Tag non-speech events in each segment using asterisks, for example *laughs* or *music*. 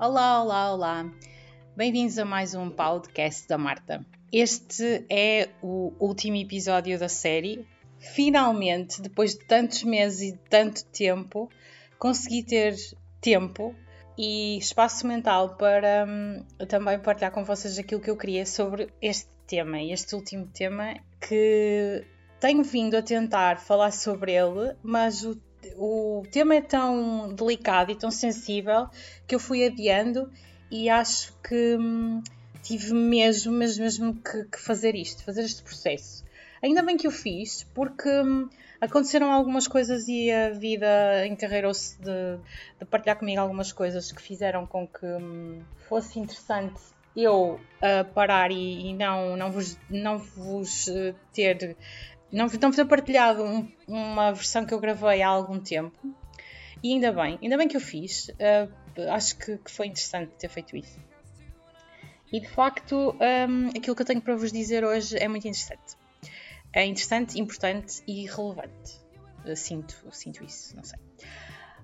Olá, olá, olá. Bem-vindos a mais um podcast da Marta. Este é o último episódio da série. Finalmente, depois de tantos meses e de tanto tempo, consegui ter tempo e espaço mental para hum, também partilhar com vocês aquilo que eu queria sobre este tema, este último tema que tenho vindo a tentar falar sobre ele, mas o o tema é tão delicado e tão sensível que eu fui adiando e acho que hum, tive mesmo, mesmo, mesmo que, que, fazer isto, fazer este processo. Ainda bem que o fiz, porque hum, aconteceram algumas coisas e a vida encarreirou-se de, de, partilhar comigo algumas coisas que fizeram com que hum, fosse interessante eu uh, parar e, e, não, não vos, não vos uh, ter não, não foi partilhado um, uma versão que eu gravei há algum tempo. E ainda bem, ainda bem que eu fiz. Uh, acho que, que, foi interessante ter feito isso. E de facto, um, aquilo que eu tenho para vos dizer hoje é muito interessante. É interessante, importante e relevante. Eu sinto, sinto isso, não sei.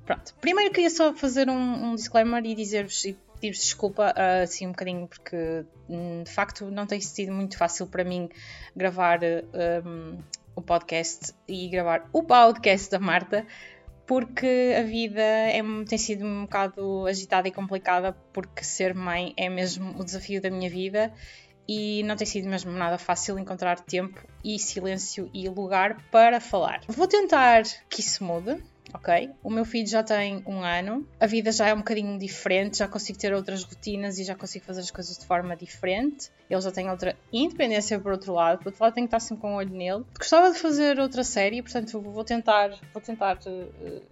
Pronto, primeiro queria só fazer um, um disclaimer e dizer-vos e pedir-vos desculpa uh, assim um bocadinho porque hum, de facto não tem sido muito fácil para mim gravar um, o podcast e gravar o podcast da Marta porque a vida é, tem sido um bocado agitada e complicada porque ser mãe é mesmo o desafio da minha vida e não tem sido mesmo nada fácil encontrar tempo e silêncio e lugar para falar. Vou tentar que isso mude, ok? O meu filho já tem um ano, a vida já é um bocadinho diferente, já consigo ter outras rotinas e já consigo fazer as coisas de forma diferente. Ele já tem outra independência por outro lado, por outro lado tenho que estar sempre com o um olho nele. Gostava de fazer outra série, portanto vou tentar, vou tentar uh,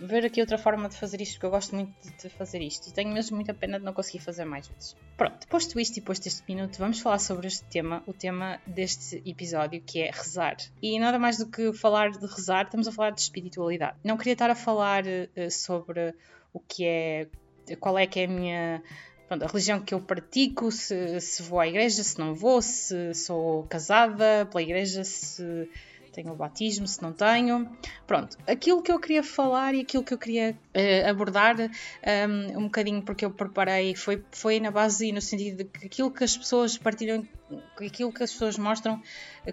ver aqui outra forma de fazer isto, porque eu gosto muito de fazer isto e tenho mesmo muita pena de não conseguir fazer mais vezes. Pronto, posto isto e posto este minuto, vamos falar sobre este tema, o tema deste episódio, que é rezar. E nada mais do que falar de rezar, estamos a falar de espiritualidade. Não queria estar a falar uh, sobre o que é, qual é que é a minha Pronto, a religião que eu pratico, se, se, vou à igreja, se não vou, se sou casada pela igreja, se tenho o batismo, se não tenho. Pronto, aquilo que eu queria falar e aquilo que eu queria uh, abordar um, ehm, um bocadinho porque eu preparei foi, foi na base e no sentido de que aquilo que as pessoas partilham, aquilo que as pessoas mostram,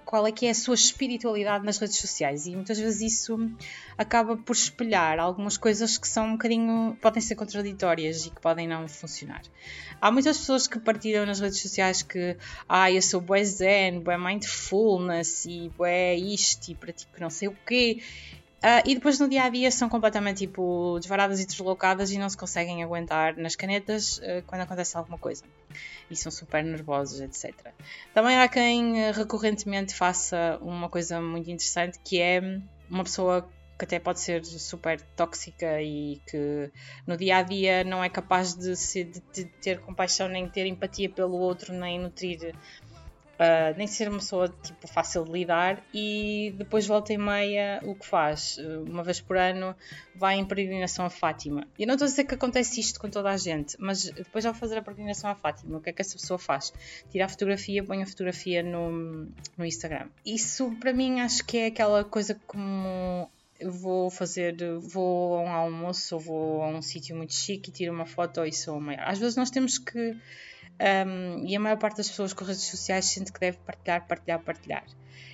qual é que é a sua espiritualidade nas redes sociais e muitas vezes isso acaba por espelhar algumas coisas que são um bocadinho, podem ser contraditórias e que podem não funcionar. Há muitas pessoas que partilham nas redes sociais que ah, eu sou bué zen, bué mindfulness e bué isto e pratico não sei o quê. Uh, e depois no dia a dia são completamente tipo desvaradas e deslocadas e não se conseguem aguentar nas canetas uh, quando acontece alguma coisa. E são super nervosos, etc. Também há quem uh, recorrentemente faça uma coisa muito interessante que é uma pessoa que até pode ser super tóxica e que no dia a dia não é capaz de, se, de, de ter compaixão, nem ter empatia pelo outro, nem nutrir, uh, nem ser uma pessoa tipo, fácil de lidar. E depois, volta e meia, o que faz? Uma vez por ano vai em peregrinação a Fátima. E não estou a dizer que acontece isto com toda a gente, mas depois, ao fazer a peregrinação a Fátima, o que é que essa pessoa faz? Tira a fotografia, põe a fotografia no, no Instagram. Isso para mim acho que é aquela coisa como vou fazer, vou a um almoço ou vou a um sítio muito chique e tiro uma foto e sou maior. Às vezes nós temos que, um, e a maior parte das pessoas com redes sociais sente que deve partilhar, partilhar, partilhar.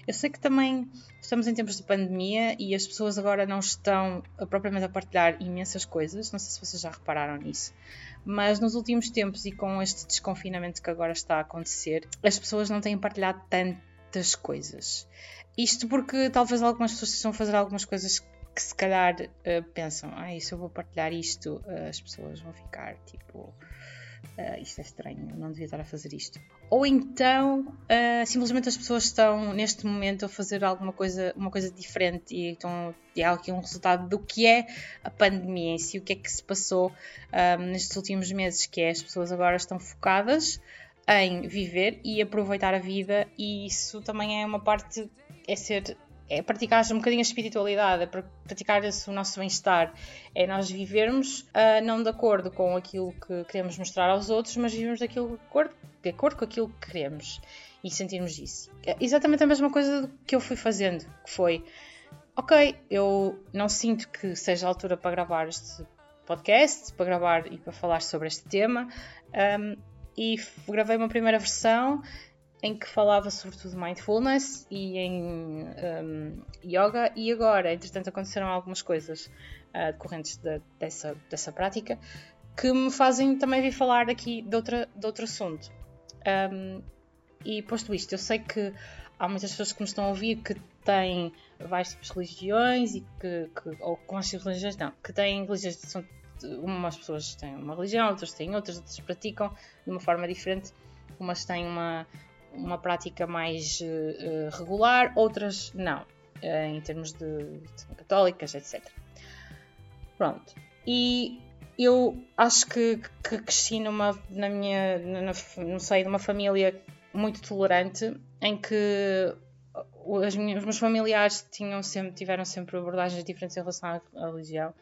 Eu sei que também estamos em tempos de pandemia e as pessoas agora não estão propriamente a partilhar imensas coisas, não sei se vocês já repararam nisso, mas nos últimos tempos e com este desconfinamento que agora está a acontecer, as pessoas não têm partilhado tantas coisas. Isto porque talvez algumas pessoas estejam a fazer algumas coisas que se calhar uh, pensam, ah, se eu vou partilhar isto, uh, as pessoas vão ficar tipo, uh, isto é estranho, não devia estar a fazer isto. Ou então, simplesmente as pessoas estão neste momento a fazer alguma coisa, uma coisa diferente e estão, é aqui um resultado do que é a pandemia em si, o que é que se passou nestes últimos meses, que é as pessoas agora estão focadas em viver e aproveitar a vida e isso também é uma parte é ser é praticar um bocadinho a espiritualidade, é praticar o nosso bem-estar, é nós vivermos uh, não de acordo com aquilo que queremos mostrar aos outros, mas daquilo, de, acordo, de acordo com aquilo que queremos e sentirmos isso. É exatamente a mesma coisa que eu fui fazendo, que foi, ok, eu não sinto que seja a altura para gravar este podcast para gravar e para falar sobre este tema. Um, e gravei uma primeira versão em que falava sobretudo mindfulness e em um, yoga, e agora, entretanto, aconteceram algumas coisas uh, decorrentes de, dessa, dessa prática que me fazem também vir falar aqui de, outra, de outro assunto. Um, e posto isto, eu sei que há muitas pessoas que me estão a ouvir que têm vários tipos de religiões e que, que ou com as religiões não, que têm religiões são umas pessoas têm uma religião, outras têm outras, outras praticam de uma forma diferente, umas têm uma, uma prática mais uh, regular, outras não, uh, em termos de, de católicas, etc. Pronto. E eu acho que, que cresci numa, na minha, na, no seio de uma família muito tolerante, em que os meus familiares tinham sempre, tiveram sempre abordagens diferentes em relação à religião.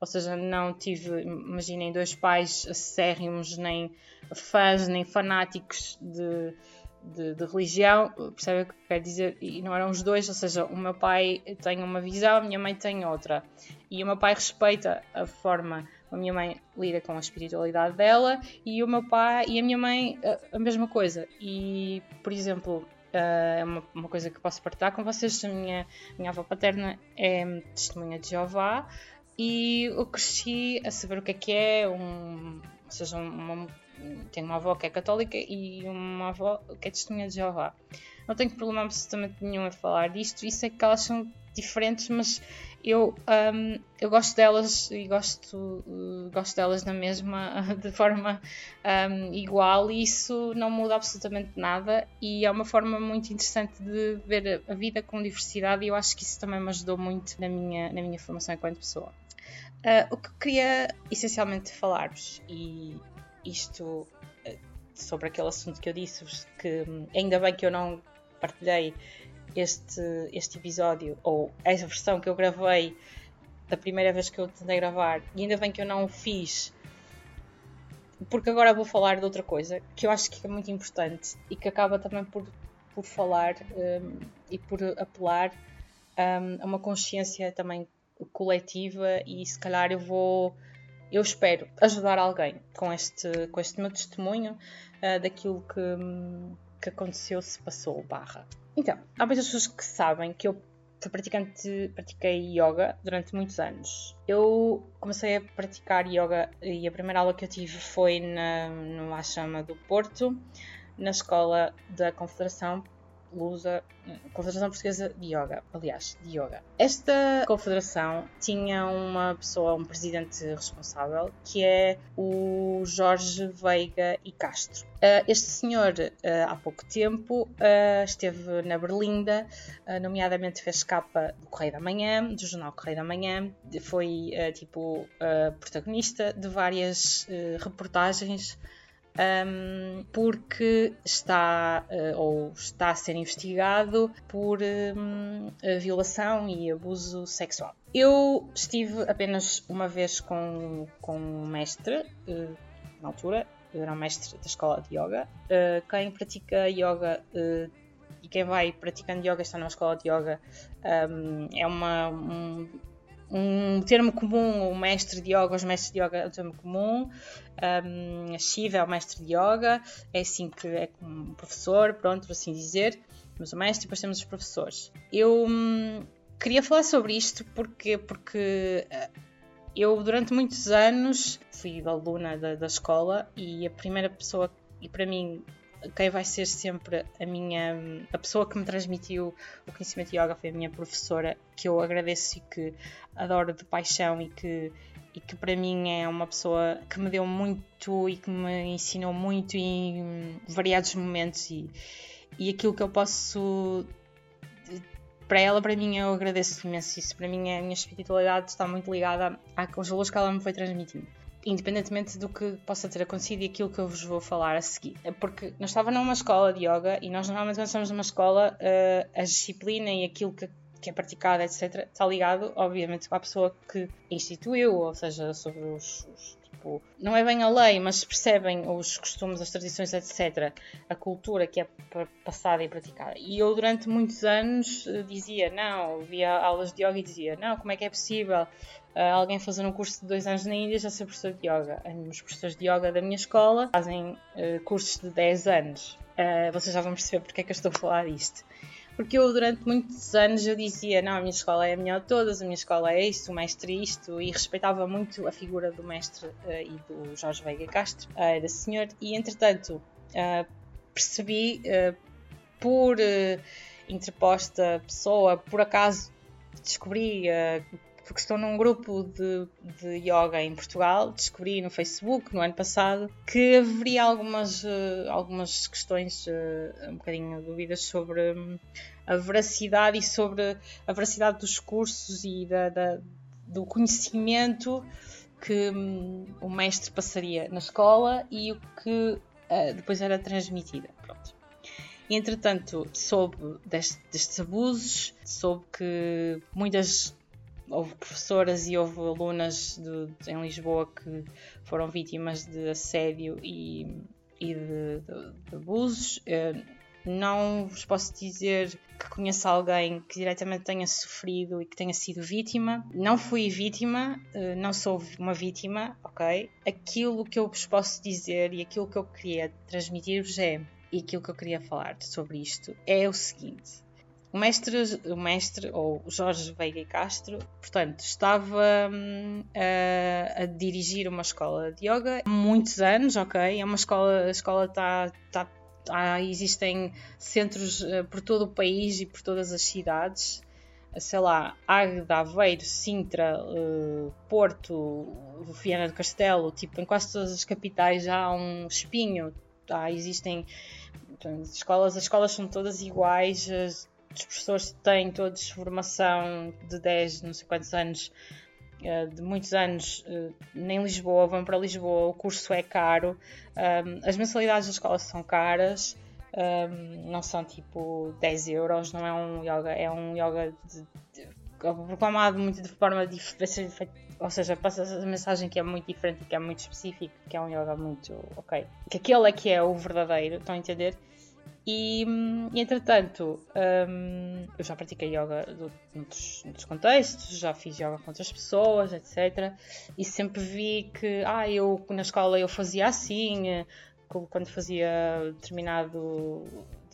Ou seja, não tive, imaginem, dois pais acérrimos, nem fãs, nem fanáticos de, de, de, religião, percebe o que quer dizer? E não eram os dois, ou seja, o meu pai tem uma visão, a minha mãe tem outra. E o meu pai respeita a forma, a minha mãe lida com a espiritualidade dela e o meu pai e a minha mãe a, a mesma coisa. E, por exemplo, eh, é uma, uma, coisa que posso partilhar com vocês. A minha, minha avó paterna é testemunha de Jeová e eu cresci a saber o que é que é, um, ou seja, uma, tenho uma avó que é católica e uma avó que é testemunha de Jeová. Não tenho problema absolutamente nenhum em falar disto, isso é que elas são diferentes, mas eu, um, eu gosto delas e gosto, uh, gosto delas na mesma, *laughs* de forma um, igual, e isso não muda absolutamente nada. E é uma forma muito interessante de ver a vida com diversidade, e eu acho que isso também me ajudou muito na minha, na minha formação enquanto pessoa. Uh, o que eu queria essencialmente falar-vos, e isto uh, sobre aquele assunto que eu disse-vos, que hum, ainda bem que eu não partilhei este, este episódio, ou essa versão que eu gravei da primeira vez que eu tentei gravar, e ainda bem que eu não o fiz, porque agora vou falar de outra coisa que eu acho que é muito importante e que acaba também por, por falar um, e por apelar um, a uma consciência também coletiva e se calhar eu vou, eu espero ajudar alguém com este, com este meu testemunho uh, daquilo que, que aconteceu, se passou, barra. Então, há muitas pessoas que sabem que eu fui praticante, pratiquei yoga durante muitos anos. Eu comecei a praticar yoga e a primeira aula que eu tive foi na, no Ashama do Porto, na escola da Confederação Lusa, Confederação Portuguesa de Yoga, aliás, de Yoga. Esta confederação tinha uma pessoa, um presidente responsável, que é o Jorge Veiga e Castro. Uh, este senhor, uh, há pouco tempo, uh, esteve na Berlinda, nomeadamente fez capa do Correio da Manhã, do jornal Correio da Manhã, foi tipo protagonista de várias reportagens um, porque está uh, ou está a ser investigado por um, violação e abuso sexual. Eu estive apenas uma vez com, com um mestre, uh, na altura, eu era um mestre da escola de yoga. Uh, quem pratica yoga e quem vai praticando yoga está numa escola de yoga um, é uma, um, um termo comum, o mestre de yoga, os mestres de yoga é um termo comum, um, Shiva é o mestre de yoga, é assim que é um professor, pronto, por assim dizer, mas o mestre depois temos os professores. Eu hum, queria falar sobre isto porque, porque eh, eu durante muitos anos fui aluna da, da escola e a primeira pessoa, e para mim quem vai ser sempre a minha a pessoa que me transmitiu o conhecimento de yoga foi a minha professora que eu agradeço e que adoro de paixão e que e que para mim é uma pessoa que me deu muito e que me ensinou muito em variados momentos e, e aquilo que eu posso para ela, para mim, eu agradeço imenso isso. Para mim, a minha espiritualidade está muito ligada aos valores que ela me foi transmitindo independentemente do que possa ter acontecido e aquilo que eu vos vou falar a seguir. É porque nós estávamos numa escola de yoga e nós normalmente quando estamos numa escola uh, a disciplina e aquilo que, que é praticado, etc., está ligado, obviamente, à pessoa que instituiu, ou seja, sobre os, os, tipo, não é bem a lei, mas percebem os costumes, as tradições, etc., a cultura que é passada e praticada. E eu, durante muitos anos, eh, dizia, não, via aulas de yoga e dizia, não, como é que é possível uh, alguém fazer um curso de dois anos na Índia já ser professor de yoga? Os professores de yoga da minha escola fazem uh, cursos de 10 anos. Vocês já vão perceber porque é que eu estou a falar disto porque eu durante muitos anos eu dizia, não, a minha escola é a melhor de todas, a minha escola é isto, o mestre é isto, e respeitava muito a figura do mestre uh, e do Jorge Veiga Castro, uh, desse senhor, e entretanto uh, percebi, por interposta pessoa, por acaso descobri porque estou num grupo de, de yoga em Portugal, descobri no Facebook no ano passado que haveria algumas, uh, algumas questões, uh, um bocadinho dúvidas sobre um, a veracidade e sobre a veracidade dos cursos e da, da do conhecimento que um, o mestre passaria na escola e o que uh, depois era transmitida. Pronto. E, entretanto, soube deste, destes abusos, soube que muitas houve professoras e houve alunas de, de, em Lisboa que foram vítimas de assédio e, e de, de, abusos. Eu não vos posso dizer que conheça alguém que diretamente tenha sofrido e que tenha sido vítima. Não fui vítima, eh, não sou uma vítima, ok? Aquilo que eu vos posso dizer e aquilo que eu queria transmitir-vos é, e aquilo que eu queria falar sobre isto é o seguinte o mestre, o mestre ou Jorge Veiga Castro, portanto, estava hum, a, a, dirigir uma escola de yoga há muitos anos, ok? É uma escola, a escola está. Tá, tá, existem centros uh, por todo o país e por todas as cidades. Sei lá, Águeda, Aveiro, Sintra, uh, Porto, Viana do Castelo, tipo, em quase todas as capitais já há um espinho. Tá? Existem escolas, as escolas são todas iguais, os professores têm todos formação de 10, não sei quantos anos, eh, de muitos anos eh, em Lisboa, vão para Lisboa, o curso é caro, as mensalidades da escola são caras, não são tipo 10 euros, não é um yoga, é um yoga de, de, proclamado muito de forma diferente, ou seja, passa a mensagem que é muito diferente, que é muito específico, que é um yoga muito ok, que aquele é que é o verdadeiro, estão a entender? E, entretanto, um, eu já pratiquei yoga noutros, noutros contextos, já fiz yoga com outras pessoas, etc. E sempre vi que, ah, eu na escola eu fazia assim, eh, quando fazia determinado,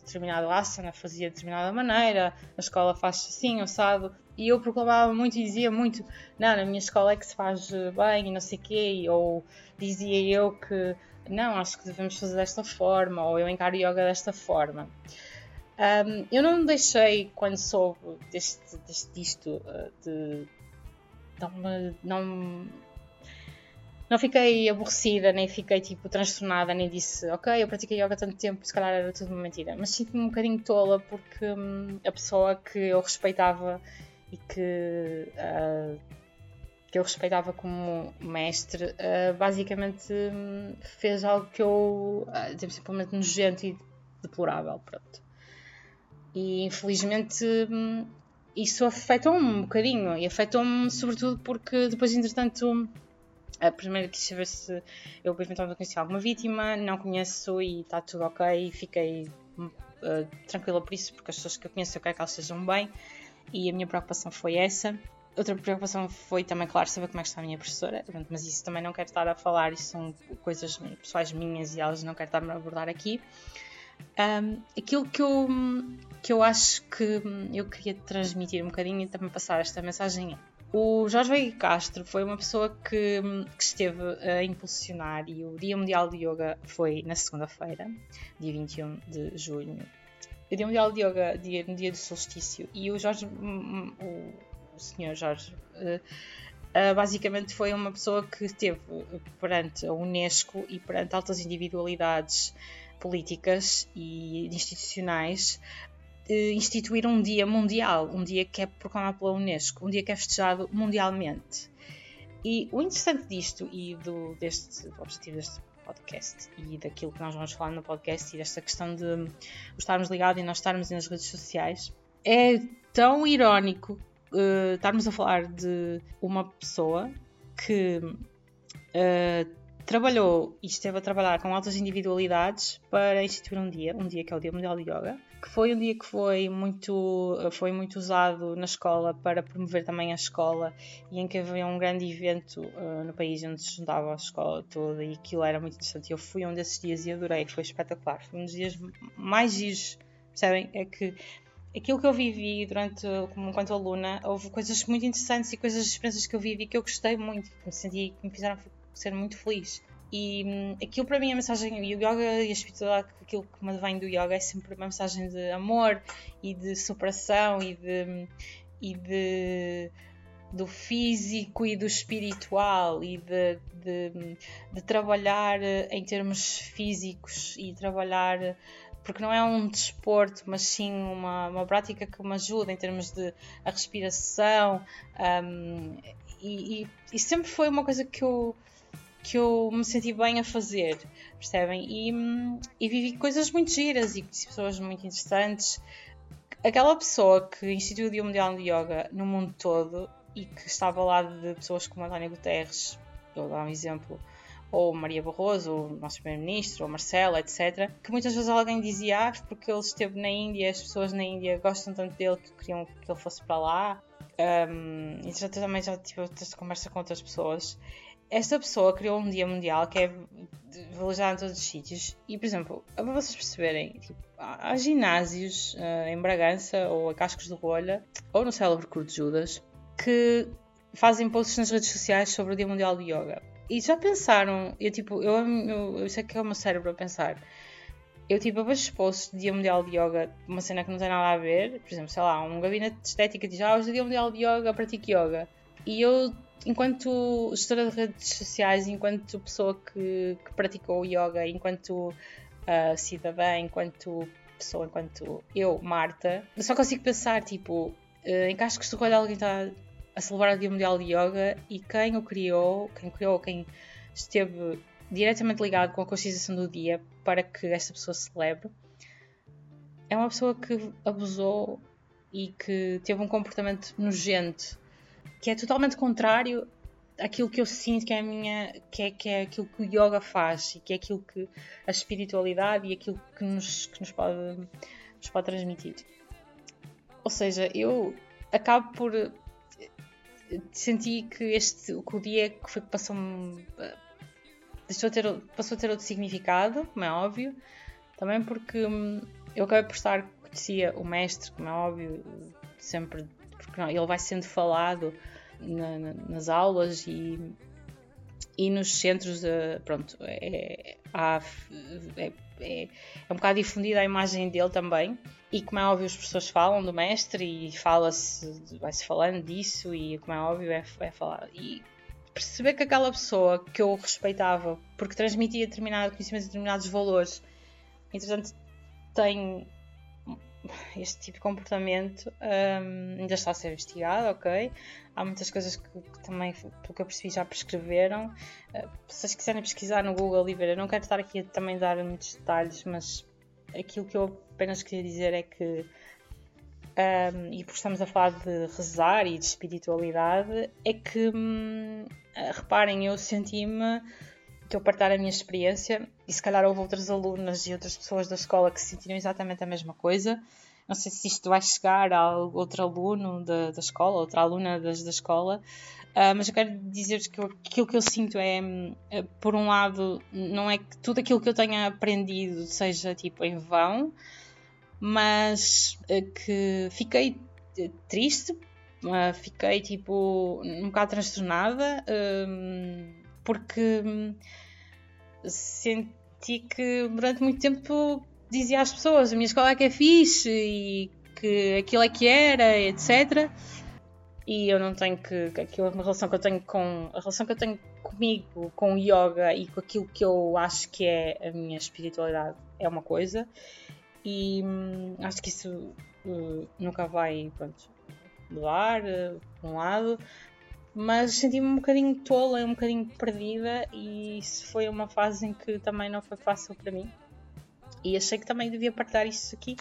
determinado asana, fazia de determinada maneira, na escola faz assim, assado. E eu proclamava muito e dizia muito, não, na minha escola é que se faz bem e não sei o quê, ou dizia eu que não, acho que devemos fazer desta forma, ou eu encaro yoga desta forma. Um, eu não deixei, quando soube deste, deste disto, ah, de. Não, não, não fiquei aborrecida, nem fiquei tipo transtornada, nem disse, ok, eu pratiquei yoga tanto tempo, se calhar era tudo uma mentira. Mas sinto-me um bocadinho tola porque hum, a pessoa que eu respeitava e que uh, que eu respeitava como mestre, uh, basicamente um, fez algo que eu, uh, simplesmente nojento e deplorável, pronto. E infelizmente um, isso afetou-me um bocadinho, e afetou-me sobretudo porque depois, entretanto, a primeira quis saber se eu eventualmente conheci alguma vítima, não conheço e está tudo ok, e fiquei uh, tranquila por isso, porque as pessoas que eu conheço eu quero que elas estejam bem, e a minha preocupação foi essa outra preocupação foi também, claro, saber como é que está a minha professora, mas isso também não quero estar a falar, isso são coisas pessoais minhas e elas não quero estar a abordar aqui. Um, aquilo que eu, que eu acho que eu queria transmitir um bocadinho e também passar esta mensagem é o Jorge Veiga Castro foi uma pessoa que, que, esteve a impulsionar e o Dia Mundial de Yoga foi na segunda-feira, dia 21 de junho. O Dia Mundial de Yoga dia, no dia do solstício e o Jorge, o, Sr. Jorge, uh, uh, basicamente foi uma pessoa que esteve perante a Unesco e perante altas individualidades políticas e institucionais uh, instituir um dia mundial, um dia que é proclamado pela Unesco, um dia que é festejado mundialmente. E o interessante disto e do, deste do objetivo deste podcast e daquilo que nós vamos falar no podcast e desta questão de estarmos ligados e nós estarmos nas redes sociais. É tão irónico uh, estarmos a falar de uma pessoa que uh, trabalhou e esteve a trabalhar com altas individualidades para instituir um dia, um dia que é o Dia Mundial de Yoga, que foi um dia que foi muito, foi muito usado na escola para promover também a escola e em que havia um grande evento uh, no país onde se juntava a escola toda e aquilo era muito interessante. Eu fui um desses dias e adorei, foi espetacular. Foi um dos dias mais giros, percebem? É que aquilo que eu vivi durante, como enquanto aluna, houve coisas muito interessantes e coisas, experiências que eu vivi que eu gostei muito, que me senti, que me fizeram ser muito feliz. E hum, aquilo para mim, a mensagem, e o yoga e a espiritualidade, aquilo que me vem do yoga é sempre uma mensagem de amor e de superação e de, hum, e de do físico e do espiritual e de, de, hum, de, trabalhar em termos físicos e trabalhar porque não é um desporto, mas sim uma, uma prática que me ajuda em termos de a respiração um, e, e, e, sempre foi uma coisa que eu que eu me senti bem a fazer, percebem? E, e vivi coisas muito giras e conheci pessoas muito interessantes. Aquela pessoa que instituiu o Dia Mundial de Yoga no mundo todo e que estava ao lado de pessoas como António Guterres, vou dar um exemplo, ou Maria Barroso, o nosso Primeiro-Ministro, ou Marcelo, etc., que muitas vezes alguém dizia, ah, porque ele esteve na Índia, as pessoas na Índia gostam tanto dele que queriam que ele fosse para lá. Um, e já também já tive outra conversa com outras pessoas esta pessoa criou um dia mundial que é valorizado em todos os sítios. E, por exemplo, para vocês perceberem, tipo, há ginásios uh, em Bragança ou a Cascos de Rolha ou no célebre de Judas que fazem posts nas redes sociais sobre o Dia Mundial de Yoga. E já pensaram, eu tipo, eu, eu, eu sei que é o meu cérebro a pensar. Eu tipo, eu vejo posts de Dia Mundial de Yoga, uma cena que não tem nada a ver, por exemplo, sei lá, um gabinete de estética diz, ah, hoje é Dia Mundial de Yoga, pratico yoga. E eu enquanto gestora de redes sociais, enquanto pessoa que, que praticou yoga, enquanto uh, cidadã, enquanto pessoa, enquanto eu, Marta, só consigo pensar, tipo, uh, em cascos de rolha alguém está a celebrar o Dia Mundial de Yoga e quem o criou, quem criou, quem esteve diretamente ligado com a conscientização do dia para que esta pessoa celebre, é uma pessoa que abusou e que teve um comportamento nojento que é totalmente contrário àquilo que eu sinto que é minha que é, que é aquilo que o yoga faz e que é aquilo que a espiritualidade e aquilo que nos, que nos, pode, nos pode transmitir. Ou seja, eu acabo por sentir que este que o dia que foi que passou deixou ter, passou a ter outro significado, como é óbvio, também porque hum, eu acabei por estar, conhecia o mestre, como é óbvio, sempre porque ele vai sendo falado na, na, nas aulas e, e nos centros de, pronto, é, há, é, é, é, um bocado difundida a imagem dele também. E como é óbvio as pessoas falam do mestre e fala-se, vai-se falando disso e como é óbvio é, é falar. E perceber que aquela pessoa que eu respeitava porque transmitia determinado conhecimento de determinados valores entretanto tem este tipo de comportamento um, ainda está a ser investigado, ok? Há muitas coisas que, que também, pelo que eu percebi, já prescreveram. Uh, se vocês quiserem pesquisar no Google e ver, eu não quero estar aqui a também dar muitos detalhes, mas aquilo que eu apenas queria dizer é que, um, e por estamos a falar de rezar e de espiritualidade, é que, hum, reparem, eu senti-me que eu partilhar a minha experiência e se calhar houve outras alunas e outras pessoas da escola que sentiram exatamente a mesma coisa. Não sei se isto vai chegar a outro aluno da, da escola, outra aluna das, da escola, uh, mas eu quero dizer-vos que aquilo que eu sinto é, é, por um lado, não é que tudo aquilo que eu tenha aprendido seja tipo em vão, mas uh, que fiquei triste, uh, fiquei tipo um bocado transtornada porque hum, senti que durante muito tempo dizia às pessoas a minha escola é que é fixe e que aquilo é que era, etc. E eu não tenho que. Aquilo, a relação que eu tenho com. A relação que eu tenho comigo, com o yoga e com aquilo que eu acho que é a minha espiritualidade é uma coisa. E hum, acho que isso uh, nunca vai pronto, mudar, uh, por um lado mas senti-me um bocadinho tola, um bocadinho perdida e isso foi uma fase em que também não foi fácil para mim. E achei que também devia partilhar isso aqui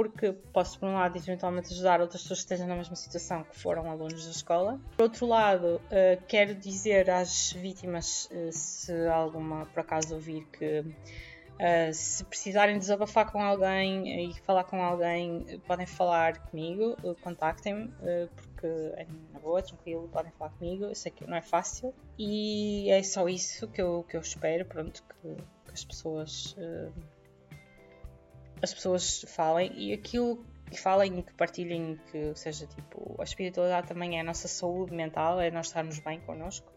porque posso, por um lado, eventualmente ajudar outras pessoas que estejam na mesma situação que foram alunos da escola. Por outro lado, uh, quero dizer às vítimas, uh, se alguma por acaso ouvir que Uh, se precisarem desabafar com alguém e falar com alguém, podem falar comigo, contactem-me, uh, porque é na boa, tranquilo, podem falar comigo. Eu sei que não é fácil e é só isso que eu, que eu espero, pronto, que, que as pessoas uh, as pessoas falem e aquilo que falem que partilhem, que seja tipo, a espiritualidade também é a nossa saúde mental, é nós estarmos bem connosco,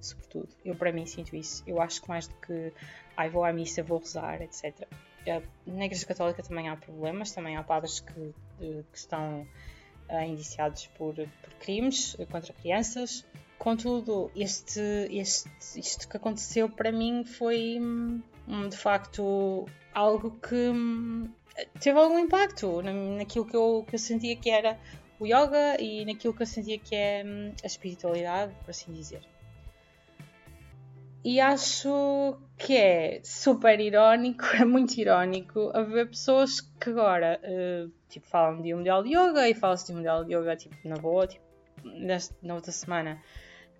sobretudo. Eu para mim sinto isso. Eu acho que mais do que ai vou à missa, vou rezar, etc. Na Igreja Católica também há problemas, também há padres que, que estão uh, indiciados por, por crimes contra crianças. Contudo, este, este, isto que aconteceu para mim foi hum, de facto algo que hum, teve algum impacto naquilo que eu, que eu sentia que era o yoga e naquilo que eu sentia que é hum, a espiritualidade, por assim dizer. E acho que é super irónico, *laughs* é muito irónico haver pessoas que agora uh, tipo, falam de um mundial de yoga e falam-se de um mundial de yoga tipo, na boa. Tipo, na outra semana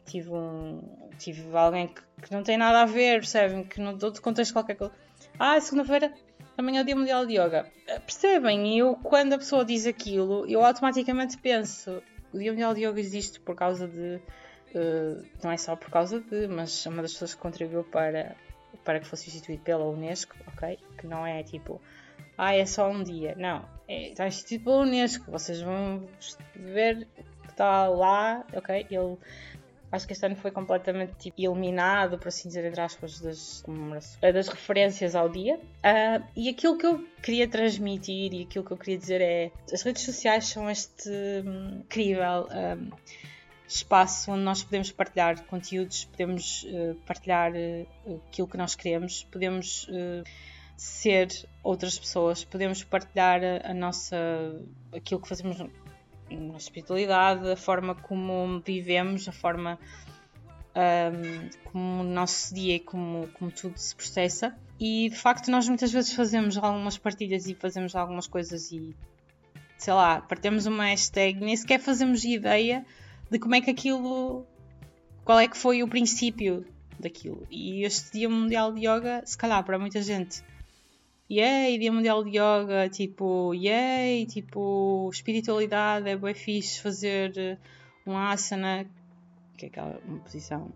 tive, um, tive alguém que, que não tem nada a ver, percebem? Que não dou de contexto qualquer coisa. Ah, segunda-feira também é o Dia Mundial de Yoga. Eh, percebem? Eu, quando a pessoa diz aquilo, eu automaticamente penso: o Dia Mundial de Yoga existe por causa de Uh, não é só por causa de, mas é uma das pessoas que contribuiu para, para que fosse instituído pela Unesco, ok? Que não é tipo, ah, é só um dia. Não, é, está instituído pela Unesco. Vocês vão ver que está lá, ok? Ele, acho que este ano foi completamente tipo, eliminado, por assim dizer, entre aspas, das, das referências ao dia. Uh, e aquilo que eu queria transmitir e aquilo que eu queria dizer é: as redes sociais são este um, incrível. Um, espaço onde nós podemos partilhar conteúdos, podemos uh, partilhar uh, aquilo que nós queremos, podemos uh, ser outras pessoas, podemos partilhar a, nossa aquilo que fazemos na espiritualidade, a forma como vivemos, a forma um, como o nosso dia e como, como tudo se processa. E de facto, nós muitas vezes fazemos algumas partilhas e fazemos algumas coisas e sei lá, partimos uma hashtag, nem sequer fazemos ideia de como é que aquilo. qual é que foi o princípio daquilo. E este Dia Mundial de Yoga, se calhar para muita gente, yay, Dia Mundial de Yoga, tipo, yay, tipo, espiritualidade, é bem fixe fazer eh, um asana, que é aquela uma posição,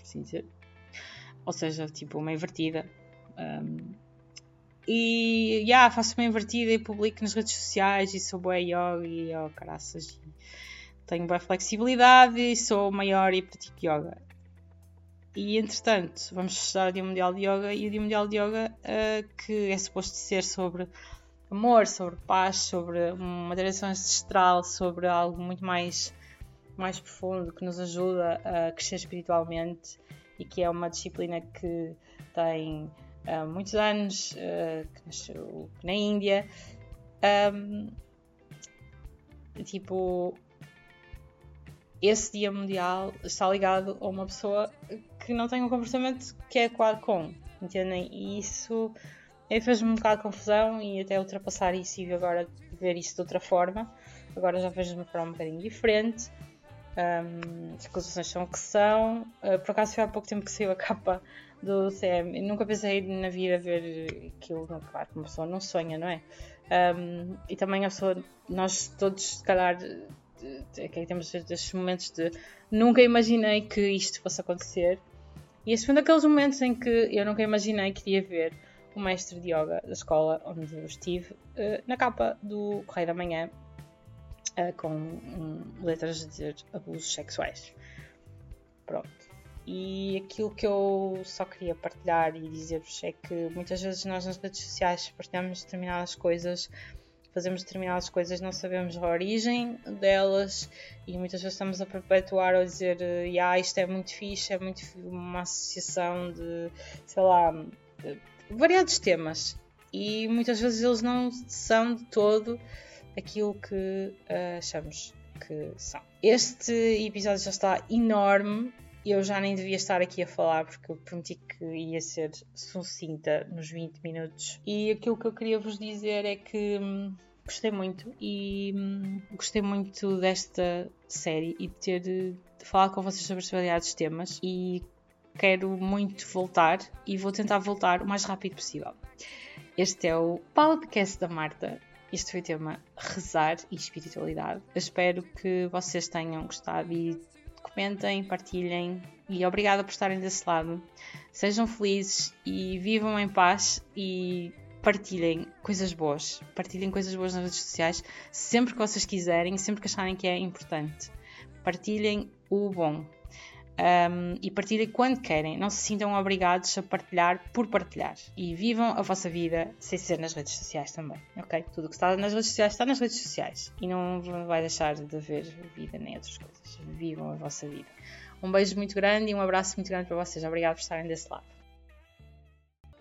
assim dizer, ou seja, tipo, uma invertida. Um, e, yeah, faço uma invertida e publico nas redes sociais e sou boa yoga e, oh, caraças, tenho boa flexibilidade sou maior e pratico yoga. E entretanto, vamos estudar o Dia Mundial de Yoga e o Dia Mundial de Yoga uh, que é suposto ser sobre amor, sobre paz, sobre uma direção ancestral, sobre algo muito mais, mais profundo que nos ajuda a crescer espiritualmente e que é uma disciplina que tem uh, muitos anos, uh, que nasceu na Índia. Um, tipo, esse dia mundial está ligado a uma pessoa que não tem um comportamento que é adequado com, entendem? E isso fez-me um bocado de confusão e até ultrapassar isso e agora ver isso de outra forma. Agora já vejo de uma forma um bocadinho diferente. Um, as acusações são o que são. Uh, por acaso foi há pouco tempo que saiu a capa do CM. Eu nunca pensei na vida ver aquilo. Claro, uma pessoa não sonha, não é? Um, e também a pessoa, nós todos, se calhar, aqui temos estes momentos de nunca imaginei que isto fosse acontecer. E este foi um daqueles momentos em que eu nunca imaginei que iria ver o mestre de yoga da escola onde eu estive uh, na capa do Correio da Manhã uh, com letras a dizer abusos sexuais. Pronto. E aquilo que eu só queria partilhar e dizer-vos é que muitas vezes nós nas redes sociais partilhamos determinadas coisas fazemos determinadas coisas, não sabemos a origem delas e muitas vezes estamos a perpetuar ou a dizer ah, isto é muito fixe, é muito uma associação de, sei lá, de variados temas e muitas vezes eles não são de todo aquilo que uh, achamos que são. Este episódio já está enorme. Eu já nem devia estar aqui a falar porque eu prometi que ia ser sucinta nos 20 minutos. E aquilo que eu queria vos dizer é que hum, gostei muito e hum, gostei muito desta série e de ter de falar com vocês sobre as variados temas e quero muito voltar e vou tentar voltar o mais rápido possível. Este é o podcast da Marta. Este foi o tema rezar e espiritualidade. Eu espero que vocês tenham gostado e comentem, partilhem e obrigada por estarem desse lado. Sejam felizes e vivam em paz e partilhem coisas boas. Partilhem coisas boas nas redes sociais sempre que vocês quiserem, sempre que acharem que é importante. Partilhem o bom. Um, e partilhem quando querem. Não se sintam obrigados a partilhar por partilhar. E vivam a vossa vida sem ser nas redes sociais também, ok? Tudo o que está nas redes sociais está nas redes sociais. E não vai deixar de haver vida nem outras coisas. Vivam a vossa vida. Um beijo muito grande e um abraço muito grande para vocês. Obrigado por estarem desse lado.